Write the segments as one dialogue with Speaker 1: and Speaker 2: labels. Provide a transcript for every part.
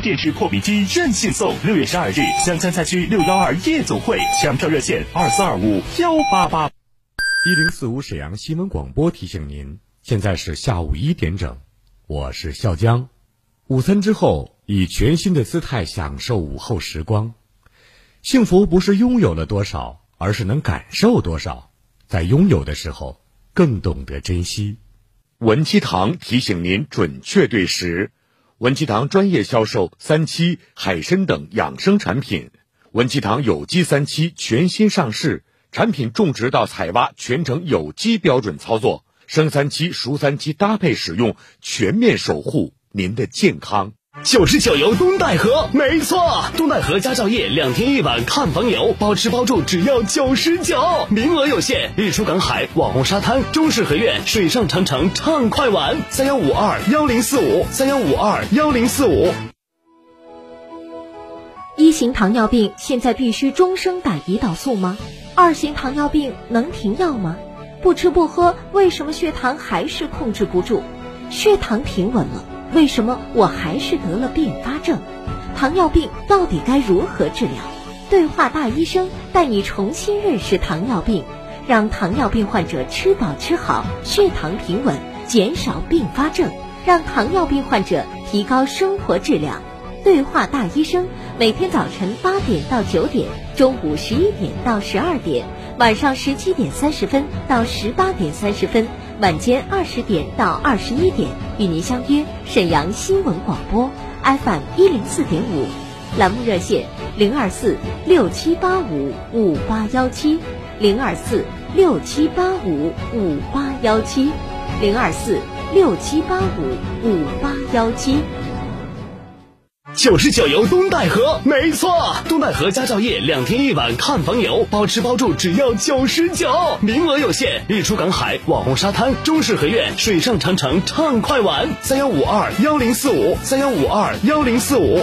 Speaker 1: 电视破壁机任性送，六月十二日，香江菜区六幺二夜总会，抢票热线二四二五幺八八。
Speaker 2: 一零四五沈阳新闻广播提醒您，现在是下午一点整，我是笑江。午餐之后，以全新的姿态享受午后时光。幸福不是拥有了多少，而是能感受多少。在拥有的时候，更懂得珍惜。
Speaker 3: 文七堂提醒您准确对时。文七堂专业销售三七、海参等养生产品。文七堂有机三七全新上市，产品种植到采挖全程有机标准操作，生三七、熟三七搭配使用，全面守护您的健康。
Speaker 4: 九十九游东戴河，没错，东戴河家兆业两天一晚看房游，包吃包住只要九十九，名额有限。日出赶海网红沙滩，中式合院，水上长城畅快玩。三幺五二幺零四五，三幺五二幺零四五。
Speaker 5: 一型糖尿病现在必须终生打胰岛素吗？二型糖尿病能停药吗？不吃不喝，为什么血糖还是控制不住？血糖平稳了。为什么我还是得了并发症？糖尿病到底该如何治疗？对话大医生带你重新认识糖尿病，让糖尿病患者吃饱吃好，血糖平稳，减少并发症，让糖尿病患者提高生活质量。对话大医生每天早晨八点到九点，中午十一点到十二点，晚上十七点三十分到十八点三十分。晚间二十点到二十一点，与您相约沈阳新闻广播 FM 一零四点五，栏目热线零二四六七八五五八幺七零二四六七八五五八幺七零二四六七八五五八幺七。
Speaker 4: 九十九游东戴河，没错，东戴河家兆业两天一晚看房游，包吃包住只要九十九，名额有限。日出赶海网红沙滩，中式合院，水上长城畅快玩。三幺五二幺零四五，三幺五二幺零四五。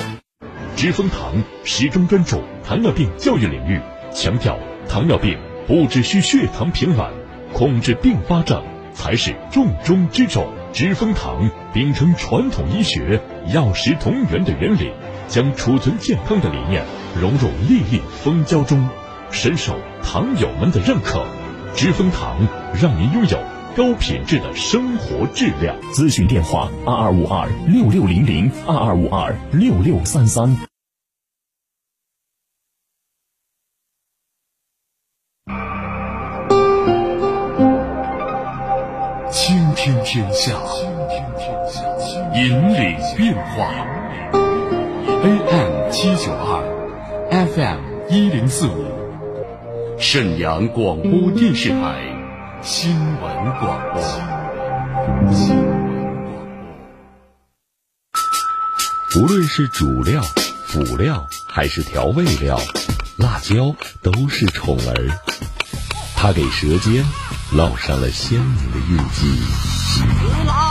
Speaker 6: 知蜂堂始终专注糖尿病教育领域，强调糖尿病不只需血糖平稳，控制并发症才是重中之重。知蜂堂秉承传统医学药食同源的原理，将储存健康的理念融入粒粒蜂胶中，深受糖友们的认可。知蜂堂让您拥有高品质的生活质量。
Speaker 1: 咨询电话：二二五二六六零零二二五二六六三三。
Speaker 7: 倾听天下，引领变化。AM 七九二，FM 一零四五，沈阳广播电视台新闻广播。新闻广
Speaker 8: 播。无论是主料、辅料还是调味料，辣椒都是宠儿。它给舌尖。烙上了鲜明的印记。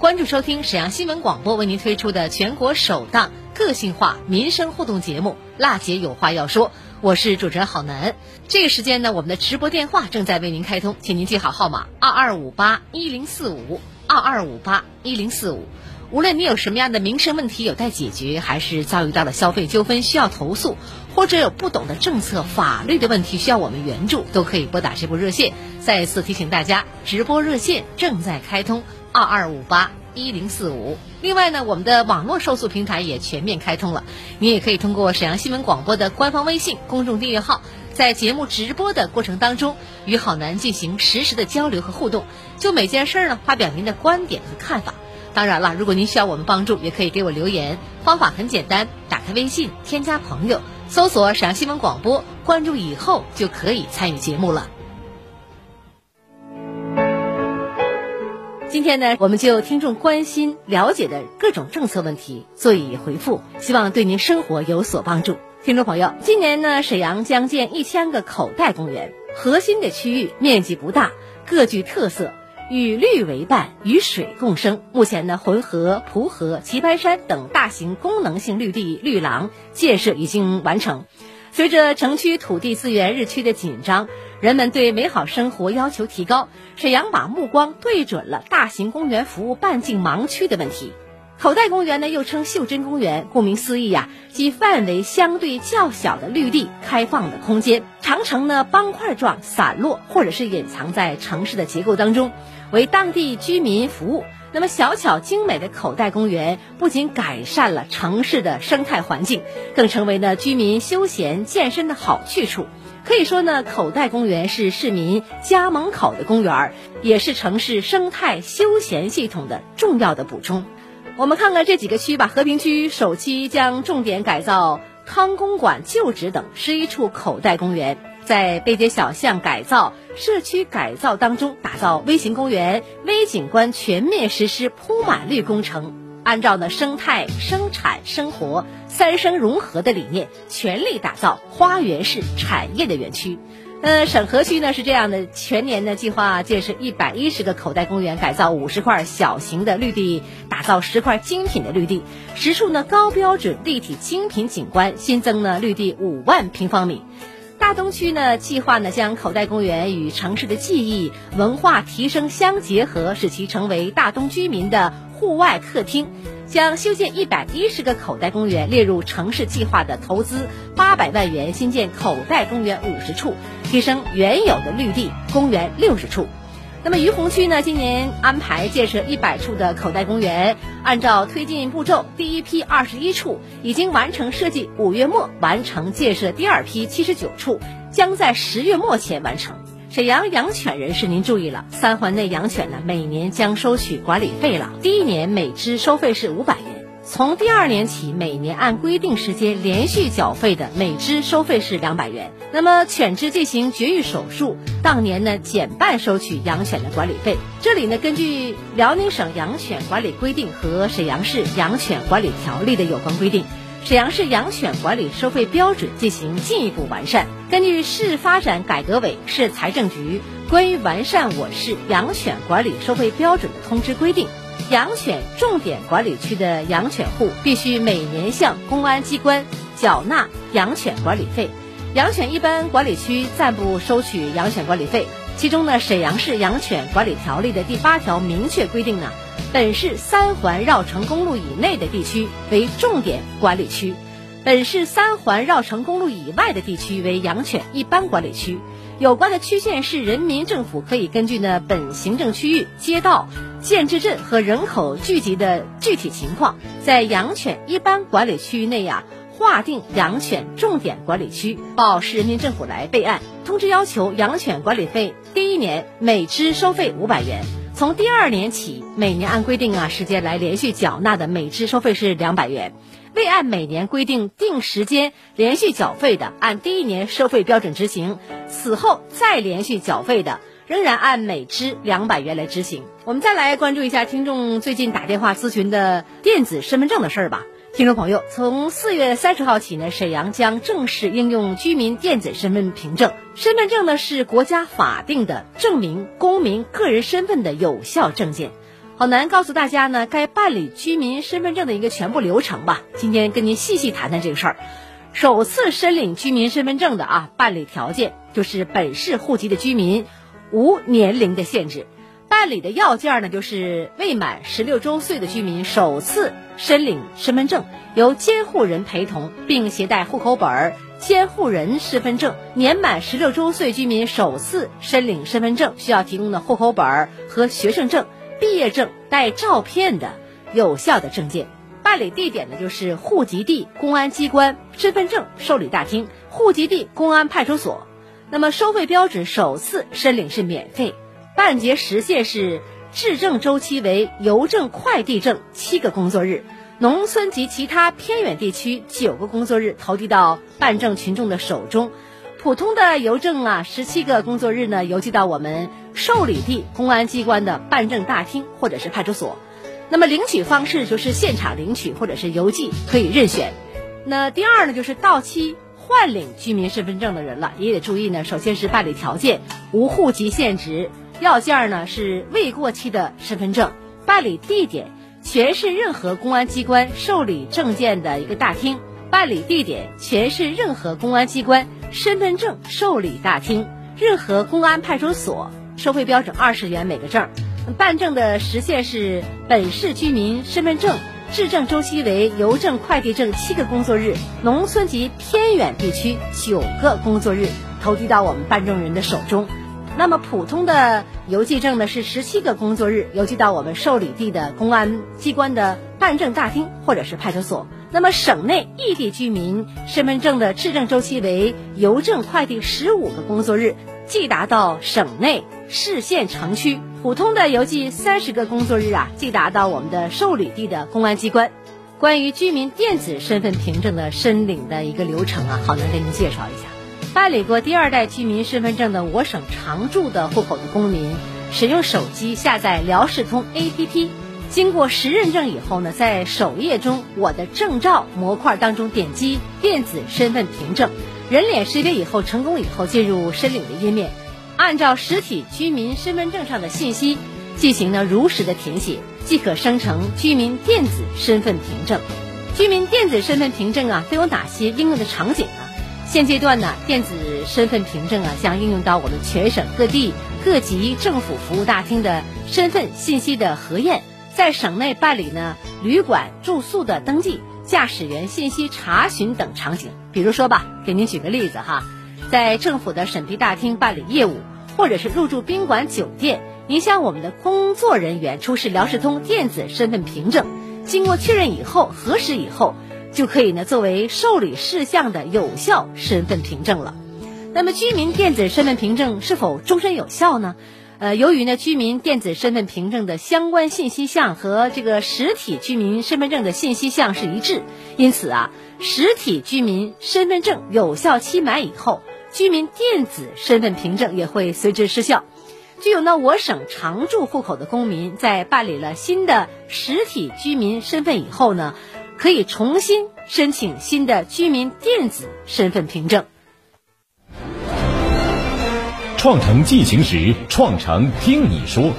Speaker 9: 关注收听沈阳新闻广播为您推出的全国首档个性化民生互动节目《辣姐有话要说》，我是主持人郝楠。这个时间呢，我们的直播电话正在为您开通，请您记好号码：二二五八一零四五，二二五八一零四五。无论你有什么样的民生问题有待解决，还是遭遇到了消费纠纷需要投诉，或者有不懂的政策、法律的问题需要我们援助，都可以拨打这部热线。再次提醒大家，直播热线正在开通，二二五八一零四五。另外呢，我们的网络受诉平台也全面开通了，你也可以通过沈阳新闻广播的官方微信公众订阅号，在节目直播的过程当中，与好男进行实时的交流和互动，就每件事儿呢发表您的观点和看法。当然了，如果您需要我们帮助，也可以给我留言。方法很简单，打开微信，添加朋友，搜索沈阳新闻广播，关注以后就可以参与节目了。今天呢，我们就听众关心、了解的各种政策问题做以回复，希望对您生活有所帮助。听众朋友，今年呢，沈阳将建一千个口袋公园，核心的区域面积不大，各具特色。与绿为伴，与水共生。目前呢，浑河、蒲河、棋盘山等大型功能性绿地绿廊建设已经完成。随着城区土地资源日趋的紧张，人们对美好生活要求提高，沈阳把目光对准了大型公园服务半径盲区的问题。口袋公园呢，又称袖珍公园，顾名思义呀，即范围相对较小的绿地开放的空间，常呈呢方块状散落，或者是隐藏在城市的结构当中，为当地居民服务。那么小巧精美的口袋公园，不仅改善了城市的生态环境，更成为呢居民休闲健身的好去处。可以说呢，口袋公园是市民家门口的公园，也是城市生态休闲系统的重要的补充。我们看看这几个区吧。和平区首期将重点改造康公馆旧址等十一处口袋公园，在背街小巷改造、社区改造当中，打造微型公园、微景观，全面实施铺满绿工程，按照呢生态、生产、生活三生融合的理念，全力打造花园式产业的园区。呃，沈河区呢是这样的，全年呢计划建设一百一十个口袋公园，改造五十块小型的绿地，打造十块精品的绿地，十处呢高标准立体精品景观，新增呢绿地五万平方米。大东区呢计划呢将口袋公园与城市的记忆文化提升相结合，使其成为大东居民的户外客厅。将修建一百一十个口袋公园列入城市计划的投资八百万元，新建口袋公园五十处，提升原有的绿地公园六十处。那么于洪区呢，今年安排建设一百处的口袋公园，按照推进步骤，第一批二十一处已经完成设计，五月末完成建设第二批七十九处，将在十月末前完成。沈阳养犬人士，您注意了，三环内养犬呢，每年将收取管理费了。第一年每只收费是五百元，从第二年起，每年按规定时间连续缴费的，每只收费是两百元。那么犬只进行绝育手术，当年呢减半收取养犬的管理费。这里呢，根据辽宁省养犬管理规定和沈阳市养犬管理条例的有关规定。沈阳市养犬管理收费标准进行进一步完善。根据市发展改革委、市财政局关于完善我市养犬管理收费标准的通知规定，养犬重点管理区的养犬户必须每年向公安机关缴纳养犬管理费。养犬一般管理区暂不收取养犬管理费。其中呢，沈阳市养犬管理条例的第八条明确规定呢。本市三环绕城公路以内的地区为重点管理区，本市三环绕城公路以外的地区为养犬一般管理区。有关的区县市人民政府可以根据呢本行政区域街道、建制镇和人口聚集的具体情况，在养犬一般管理区域内呀划定养犬重点管理区，报市人民政府来备案。通知要求，养犬管理费第一年每只收费五百元。从第二年起，每年按规定啊时间来连续缴纳的，每只收费是两百元；未按每年规定定时间连续缴费的，按第一年收费标准执行；此后再连续缴费的，仍然按每只两百元来执行。我们再来关注一下听众最近打电话咨询的电子身份证的事儿吧。听众朋友，从四月三十号起呢，沈阳将正式应用居民电子身份凭证。身份证呢是国家法定的证明公民个人身份的有效证件。好难告诉大家呢，该办理居民身份证的一个全部流程吧。今天跟您细细谈谈这个事儿。首次申领居民身份证的啊，办理条件就是本市户籍的居民，无年龄的限制。办理的要件呢，就是未满十六周岁的居民首次申领身份证，由监护人陪同，并携带户口本、监护人身份证。年满十六周岁居民首次申领身份证需要提供的户口本和学生证、毕业证带照片的有效的证件。办理地点呢，就是户籍地公安机关身份证受理大厅、户籍地公安派出所。那么收费标准，首次申领是免费，办结时限是质证周期为邮政快递证七个工作日，农村及其他偏远地区九个工作日投递到办证群众的手中。普通的邮政啊，十七个工作日呢邮寄到我们受理地公安机关的办证大厅或者是派出所。那么领取方式就是现场领取或者是邮寄，可以任选。那第二呢，就是到期。换领居民身份证的人了，也得注意呢。首先是办理条件，无户籍限制，要件呢是未过期的身份证。办理地点，全市任何公安机关受理证件的一个大厅。办理地点，全市任何公安机关身份证受理大厅，任何公安派出所。收费标准二十元每个证。办证的时限是本市居民身份证。质证周期为邮政快递证七个工作日，农村及偏远地区九个工作日投递到我们办证人的手中。那么普通的邮寄证呢是十七个工作日邮寄到我们受理地的公安机关的办证大厅或者是派出所。那么省内异地居民身份证的质证周期为邮政快递十五个工作日寄达到省内市县城区。普通的邮寄三十个工作日啊，寄达到我们的受理地的公安机关。关于居民电子身份凭证的申领的一个流程啊，好难给您介绍一下。办理过第二代居民身份证的我省常住的户口的公民，使用手机下载辽视通 APP，经过实认证以后呢，在首页中我的证照模块当中点击电子身份凭证，人脸识别以后成功以后，进入申领的页面。按照实体居民身份证上的信息进行呢如实的填写，即可生成居民电子身份凭证。居民电子身份凭证啊，都有哪些应用的场景呢？现阶段呢，电子身份凭证啊，将应用到我们全省各地各级政府服务大厅的身份信息的核验，在省内办理呢旅馆住宿的登记、驾驶员信息查询等场景。比如说吧，给您举个例子哈，在政府的审批大厅办理业务。或者是入住宾馆酒店，您向我们的工作人员出示辽视通电子身份凭证，经过确认以后核实以后，就可以呢作为受理事项的有效身份凭证了。那么居民电子身份凭证是否终身有效呢？呃，由于呢居民电子身份凭证的相关信息项和这个实体居民身份证的信息项是一致，因此啊，实体居民身份证有效期满以后。居民电子身份凭证也会随之失效。具有呢我省常住户口的公民，在办理了新的实体居民身份以后呢，可以重新申请新的居民电子身份凭证。
Speaker 10: 创城进行时，创城听你说。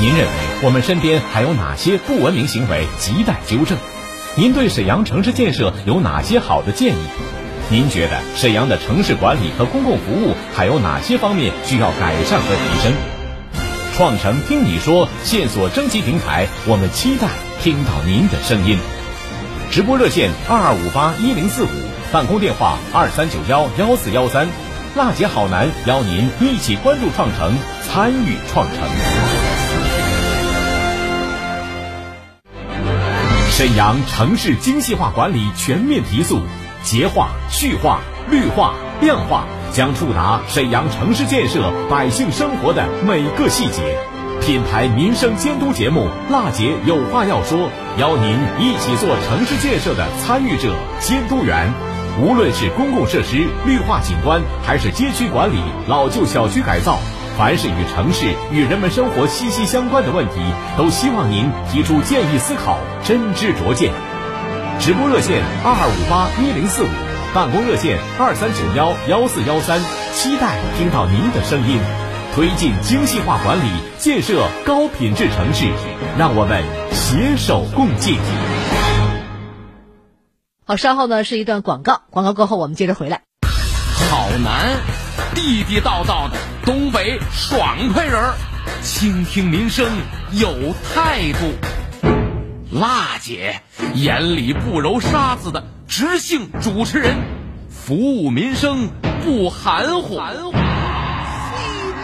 Speaker 10: 您认为我们身边还有哪些不文明行为亟待纠正？您对沈阳城市建设有哪些好的建议？您觉得沈阳的城市管理和公共服务还有哪些方面需要改善和提升？创城听你说线索征集平台，我们期待听到您的声音。直播热线二二五八一零四五，办公电话二三九幺幺四幺三。辣姐好男邀您一起关注创城，参与创城。沈阳城市精细化管理全面提速。洁化、序化、绿化、量化，将触达沈阳城市建设百姓生活的每个细节。品牌民生监督节目《辣姐有话要说》，邀您一起做城市建设的参与者、监督员。无论是公共设施绿化景观，还是街区管理、老旧小区改造，凡是与城市与人们生活息息相关的问题，都希望您提出建议思考，真知灼见。直播热线二二五八一零四五，办公热线二三九幺幺四幺三，期待听到您的声音。推进精细化管理，建设高品质城市，让我们携手共进。
Speaker 9: 好，稍后呢是一段广告，广告过后我们接着回来。
Speaker 11: 好男，地地道道的东北爽快人儿。
Speaker 10: 倾听民生有态度。辣姐，眼里不揉沙子的直性主持人，服务民生不含糊。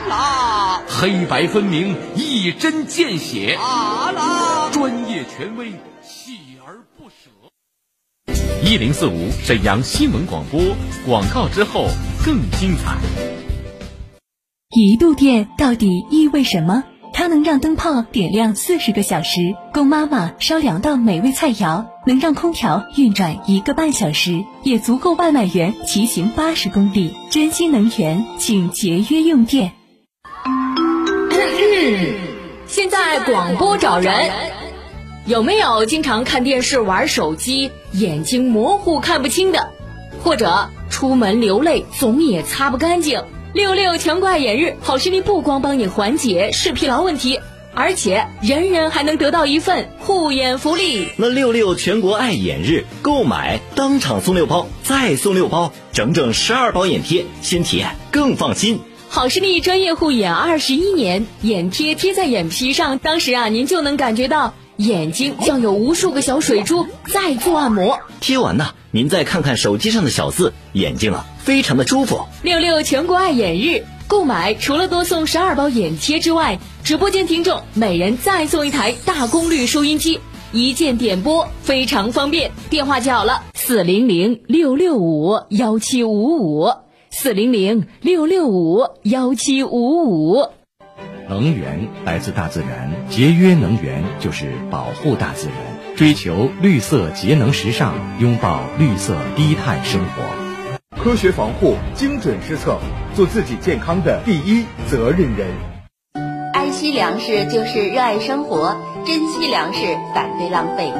Speaker 12: 啦，
Speaker 10: 黑白分明，一针见血。
Speaker 12: 啊啦，
Speaker 10: 专业权威，锲而不舍。一零四五沈阳新闻广播广告之后更精彩。
Speaker 11: 一度电到底意味什么？它能让灯泡点亮四十个小时，供妈妈烧两道美味菜肴；能让空调运转一个半小时，也足够外卖员骑行八十公里。珍惜能源，请节约用电。
Speaker 13: 现在广播找人，有没有经常看电视、玩手机，眼睛模糊看不清的，或者出门流泪总也擦不干净？六六全国爱眼日，好视力不光帮你缓解视疲劳问题，而且人人还能得到一份护眼福利。
Speaker 14: 那六六全国爱眼日购买当场送六包，再送六包，整整十二包眼贴，新体验更放心。
Speaker 13: 好视力专业护眼二十一年，眼贴贴在眼皮上，当时啊，您就能感觉到眼睛像有无数个小水珠在做按摩。
Speaker 14: 贴完呢，您再看看手机上的小字，眼睛啊非常的舒服。
Speaker 13: 六六全国爱眼日购买，除了多送十二包眼贴之外，直播间听众每人再送一台大功率收音机，一键点播非常方便。电话记好了：四零零六六五幺七五五，四零零六六五幺七五五。
Speaker 15: 能源来自大自然，节约能源就是保护大自然，追求绿色节能时尚，拥抱绿色低碳生活。
Speaker 16: 科学防护，精准施策，做自己健康的第一责任人。
Speaker 17: 爱惜粮食就是热爱生活，珍惜粮食，反对浪费。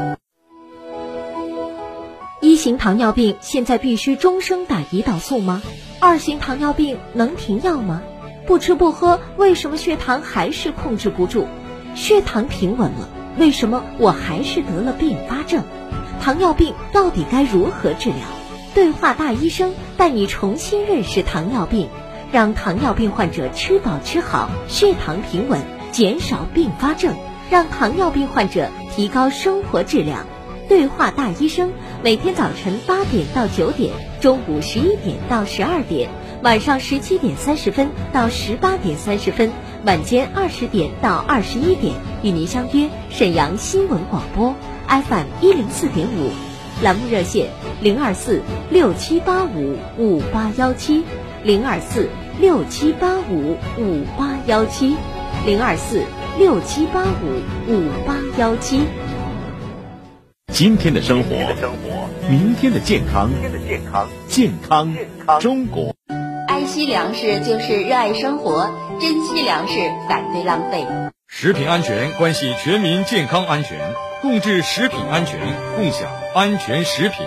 Speaker 5: 一型糖尿病现在必须终生打胰岛素吗？二型糖尿病能停药吗？不吃不喝，为什么血糖还是控制不住？血糖平稳了，为什么我还是得了并发症？糖尿病到底该如何治疗？对话大医生带你重新认识糖尿病，让糖尿病患者吃饱吃好，血糖平稳，减少并发症，让糖尿病患者提高生活质量。对话大医生每天早晨八点到九点，中午十一点到十二点。晚上十七点三十分到十八点三十分，晚间二十点到二十一点，与您相约沈阳新闻广播 FM 一零四点五，栏目热线零二四六七八五五八幺七零二四六七八五五八幺七零二四六七八五五八幺七。
Speaker 3: 今天的生活，明天的健康，健康中国。
Speaker 17: 爱惜粮食就是热爱生活，珍惜粮食，反对浪费。
Speaker 18: 食品安全关系全民健康安全，共治食品安全，共享安全食品。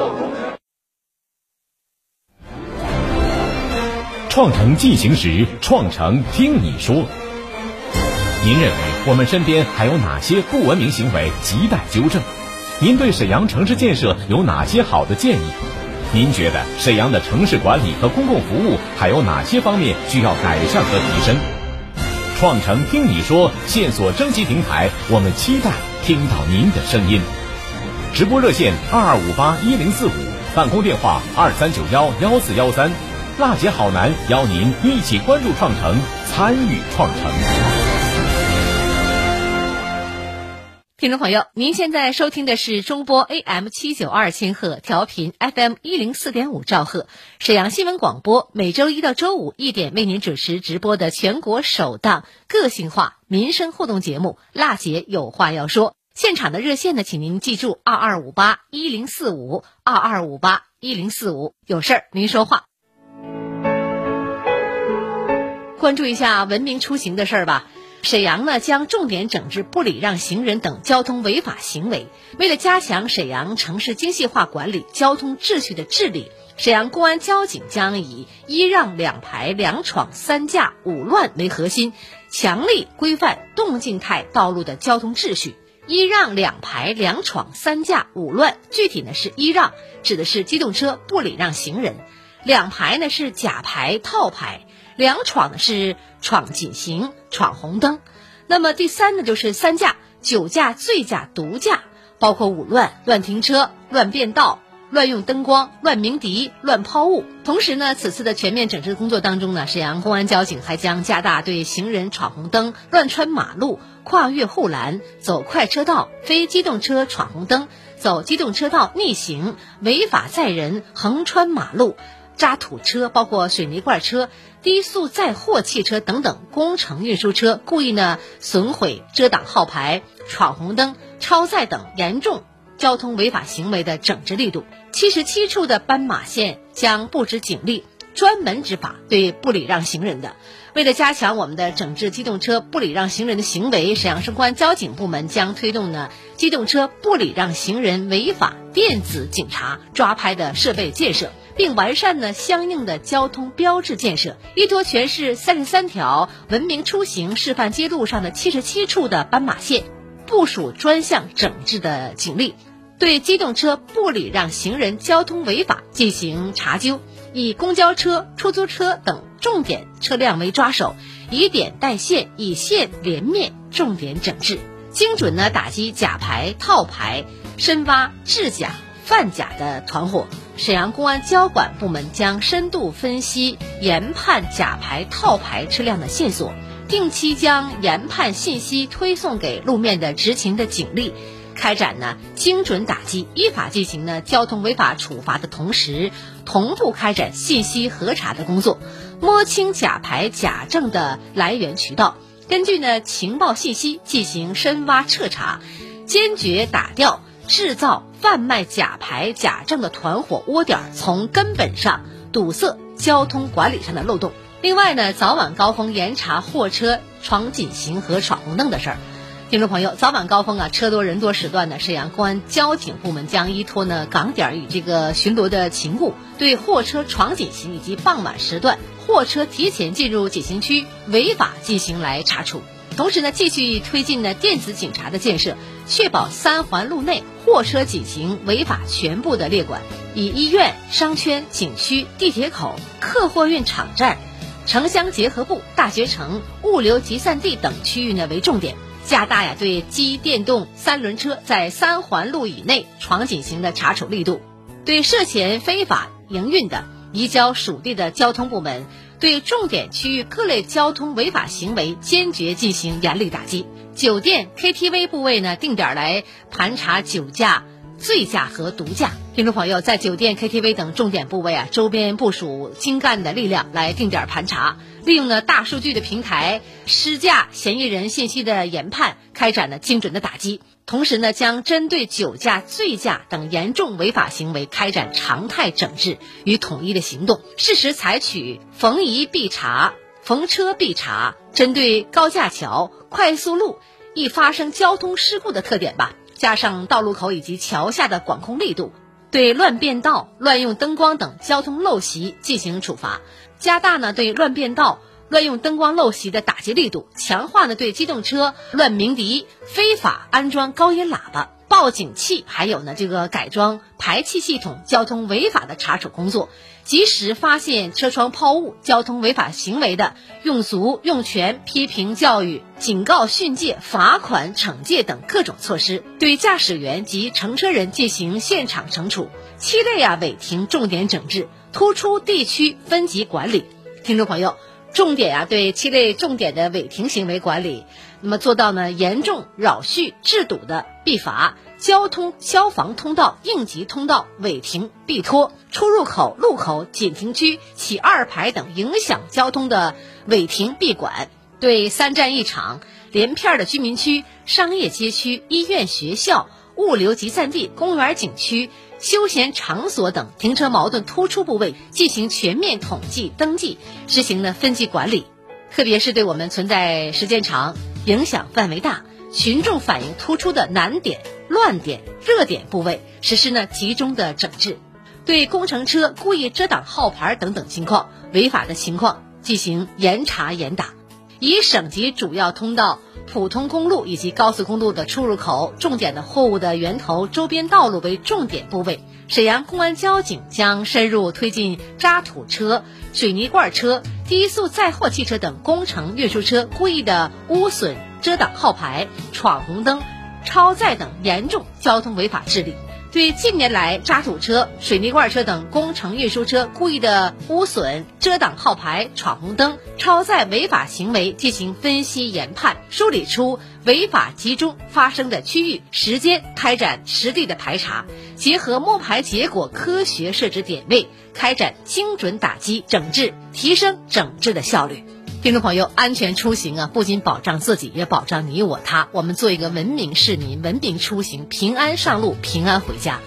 Speaker 10: 创城进行时，创城听你说。您认为我们身边还有哪些不文明行为亟待纠正？您对沈阳城市建设有哪些好的建议？您觉得沈阳的城市管理和公共服务还有哪些方面需要改善和提升？创城听你说线索征集平台，我们期待听到您的声音。直播热线二二五八一零四五，办公电话二三九幺幺四幺三。辣姐好男邀您一起关注创城，参与创城。
Speaker 9: 听众朋友，您现在收听的是中波 AM 七九二千赫，调频 FM 一零四点五兆赫，沈阳新闻广播，每周一到周五一点为您准时直播的全国首档个性化民生互动节目《辣姐有话要说》。现场的热线呢，请您记住二二五八一零四五二二五八一零四五，有事儿您说话。关注一下文明出行的事儿吧。沈阳呢将重点整治不礼让行人等交通违法行为。为了加强沈阳城市精细化管理交通秩序的治理，沈阳公安交警将以一让两排两闯三驾五乱为核心，强力规范动静态道路的交通秩序。一让两排两闯三驾五乱，具体呢是一让指的是机动车不礼让行人，两排呢是假排套排。两闯呢是闯禁行、闯红灯，那么第三呢就是三驾：酒驾、醉驾、毒驾，包括五乱：乱停车、乱变道、乱用灯光、乱鸣笛、乱抛物。同时呢，此次的全面整治工作当中呢，沈阳公安交警还将加大对行人闯红灯、乱穿马路、跨越护栏、走快车道、非机动车闯红灯、走机动车道逆行、违法载人、横穿马路。渣土车、包括水泥罐车、低速载货汽车等等工程运输车故意呢损毁、遮挡号牌、闯红灯、超载等严重交通违法行为的整治力度。七十七处的斑马线将布置警力，专门执法对不礼让行人的。为了加强我们的整治机动车不礼让行人的行为，沈阳市公安交警部门将推动呢机动车不礼让行人违法电子警察抓拍的设备建设。并完善呢相应的交通标志建设，依托全市三十三条文明出行示范街路上的七十七处的斑马线，部署专项整治的警力，对机动车不礼让行人交通违法进行查究，以公交车、出租车等重点车辆为抓手，以点带线，以线连面，重点整治，精准呢打击假牌、套牌、深挖制假、贩假的团伙。沈阳公安交管部门将深度分析研判假牌套牌车辆的线索，定期将研判信息推送给路面的执勤的警力，开展呢精准打击、依法进行呢交通违法处罚的同时，同步开展信息核查的工作，摸清假牌假证的来源渠道，根据呢情报信息进行深挖彻查，坚决打掉制造。贩卖假牌假证的团伙窝点，从根本上堵塞交通管理上的漏洞。另外呢，早晚高峰严查货车闯禁行和闯红灯的事儿。听众朋友，早晚高峰啊，车多人多时段呢，沈阳公安交警部门将依托呢岗点与这个巡逻的勤务，对货车闯紧行以及傍晚时段货车提前进入紧行区违法进行来查处。同时呢，继续推进呢电子警察的建设，确保三环路内货车紧行违法全部的列管，以医院、商圈、景区、地铁口、客货运场站、城乡结合部、大学城、物流集散地等区域呢为重点，加大呀对机电动三轮车在三环路以内闯禁行的查处力度，对涉嫌非法营运的移交属地的交通部门。对重点区域各类交通违法行为坚决进行严厉打击。酒店、KTV 部位呢，定点来盘查酒驾、醉驾和毒驾。听众朋友，在酒店、KTV 等重点部位啊，周边部署精干的力量来定点盘查，利用呢大数据的平台，施驾嫌疑人信息的研判，开展了精准的打击。同时呢，将针对酒驾、醉驾等严重违法行为开展常态整治与统一的行动，适时采取逢疑必查、逢车必查，针对高架桥、快速路易发生交通事故的特点吧，加上道路口以及桥下的管控力度，对乱变道、乱用灯光等交通陋习进行处罚，加大呢对乱变道。乱用灯光陋习的打击力度，强化呢对机动车乱鸣笛、非法安装高音喇叭、报警器，还有呢这个改装排气系统交通违法的查处工作，及时发现车窗抛物交通违法行为的，用足用全批评教育、警告训诫、罚款惩戒等各种措施，对驾驶员及乘车人进行现场惩处。七类啊违停重点整治，突出地区分级管理。听众朋友。重点啊，对七类重点的违停行为管理，那么做到呢严重扰序治堵的必罚，交通消防通道、应急通道违停必拖，出入口、路口、紧停区起二排等影响交通的违停必管，对三站一场连片的居民区、商业街区、医院、学校、物流集散地、公园、景区。休闲场所等停车矛盾突出部位进行全面统计登记，实行呢分级管理，特别是对我们存在时间长、影响范围大，群众反应突出的难点、乱点、热点部位，实施呢集中的整治，对工程车故意遮挡号牌等等情况、违法的情况进行严查严打，以省级主要通道。普通公路以及高速公路的出入口、重点的货物的源头、周边道路为重点部位，沈阳公安交警将深入推进渣土车、水泥罐车、低速载货汽车等工程运输车故意的污损、遮挡号牌、闯红灯、超载等严重交通违法治理。对近年来渣土车、水泥罐车等工程运输车故意的污损、遮挡号牌、闯红灯、超载违法行为进行分析研判，梳理出违法集中发生的区域、时间，开展实地的排查，结合摸排结果科学设置点位，开展精准打击整治，提升整治的效率。听众朋友，安全出行啊，不仅保障自己，也保障你我他。我们做一个文明市民，文明出行，平安上路，平安回家。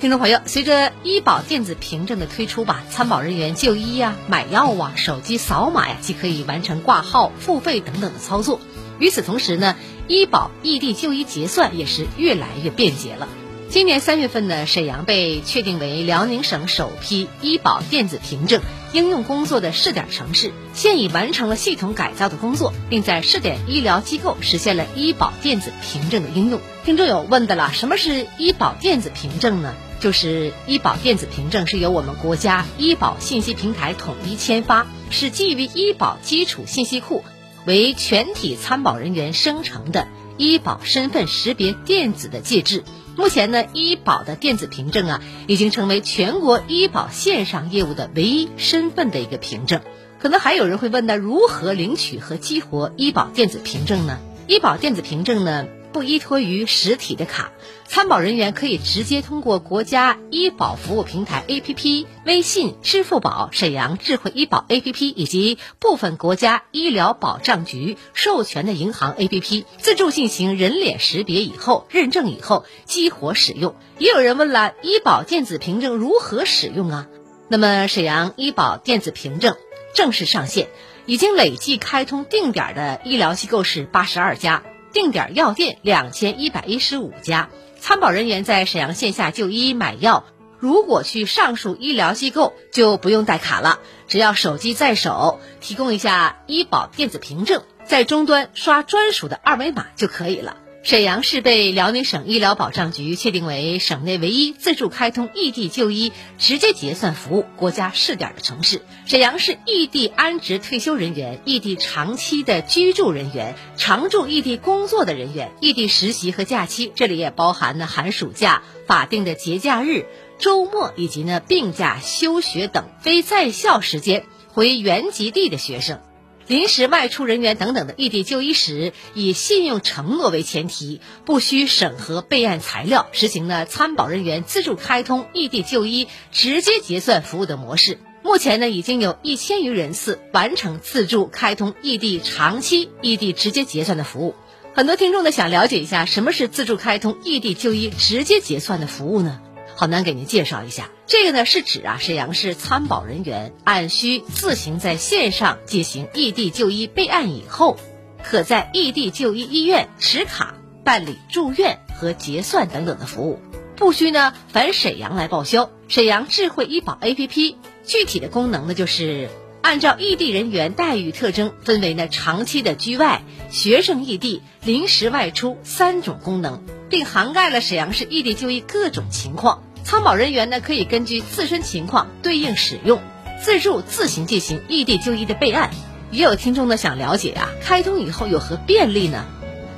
Speaker 9: 听众朋友，随着医保电子凭证的推出吧，参保人员就医呀、买药啊，手机扫码呀，即可以完成挂号、付费等等的操作。与此同时呢，医保异地就医结算也是越来越便捷了。今年三月份呢，沈阳被确定为辽宁省首批医保电子凭证应用工作的试点城市，现已完成了系统改造的工作，并在试点医疗机构实现了医保电子凭证的应用。听众有问的了，什么是医保电子凭证呢？就是医保电子凭证是由我们国家医保信息平台统一签发，是基于医保基础信息库，为全体参保人员生成的医保身份识别电子的介质。目前呢，医保的电子凭证啊，已经成为全国医保线上业务的唯一身份的一个凭证。可能还有人会问呢，如何领取和激活医保电子凭证呢？医保电子凭证呢？不依托于实体的卡，参保人员可以直接通过国家医保服务平台 APP、微信、支付宝、沈阳智慧医保 APP 以及部分国家医疗保障局授权的银行 APP 自助进行人脸识别以后认证以后激活使用。也有人问了，医保电子凭证如何使用啊？那么沈阳医保电子凭证正式上线，已经累计开通定点的医疗机构是八十二家。定点药店两千一百一十五家，参保人员在沈阳线下就医买药，如果去上述医疗机构就不用带卡了，只要手机在手，提供一下医保电子凭证，在终端刷专属的二维码就可以了。沈阳市被辽宁省医疗保障局确定为省内唯一自助开通异地就医直接结算服务国家试点的城市。沈阳市异地安置退休人员、异地长期的居住人员、常驻异地工作的人员、异地实习和假期，这里也包含了寒暑假、法定的节假日、周末以及呢病假、休学等非在校时间回原籍地的学生。临时外出人员等等的异地就医时，以信用承诺为前提，不需审核备案材料，实行呢参保人员自助开通异地就医直接结算服务的模式。目前呢，已经有一千余人次完成自助开通异地长期异地直接结算的服务。很多听众呢想了解一下，什么是自助开通异地就医直接结算的服务呢？好难给您介绍一下，这个呢是指啊沈阳市参保人员按需自行在线上进行异地就医备案以后，可在异地就医医院持卡办理住院和结算等等的服务，不需呢返沈阳来报销。沈阳智慧医保 APP 具体的功能呢就是。按照异地人员待遇特征，分为呢长期的居外、学生异地、临时外出三种功能，并涵盖了沈阳市异地就医各种情况。参保人员呢可以根据自身情况对应使用，自助自行进行异地就医的备案。也有听众呢想了解啊，开通以后有何便利呢？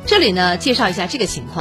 Speaker 9: 这里呢介绍一下这个情况。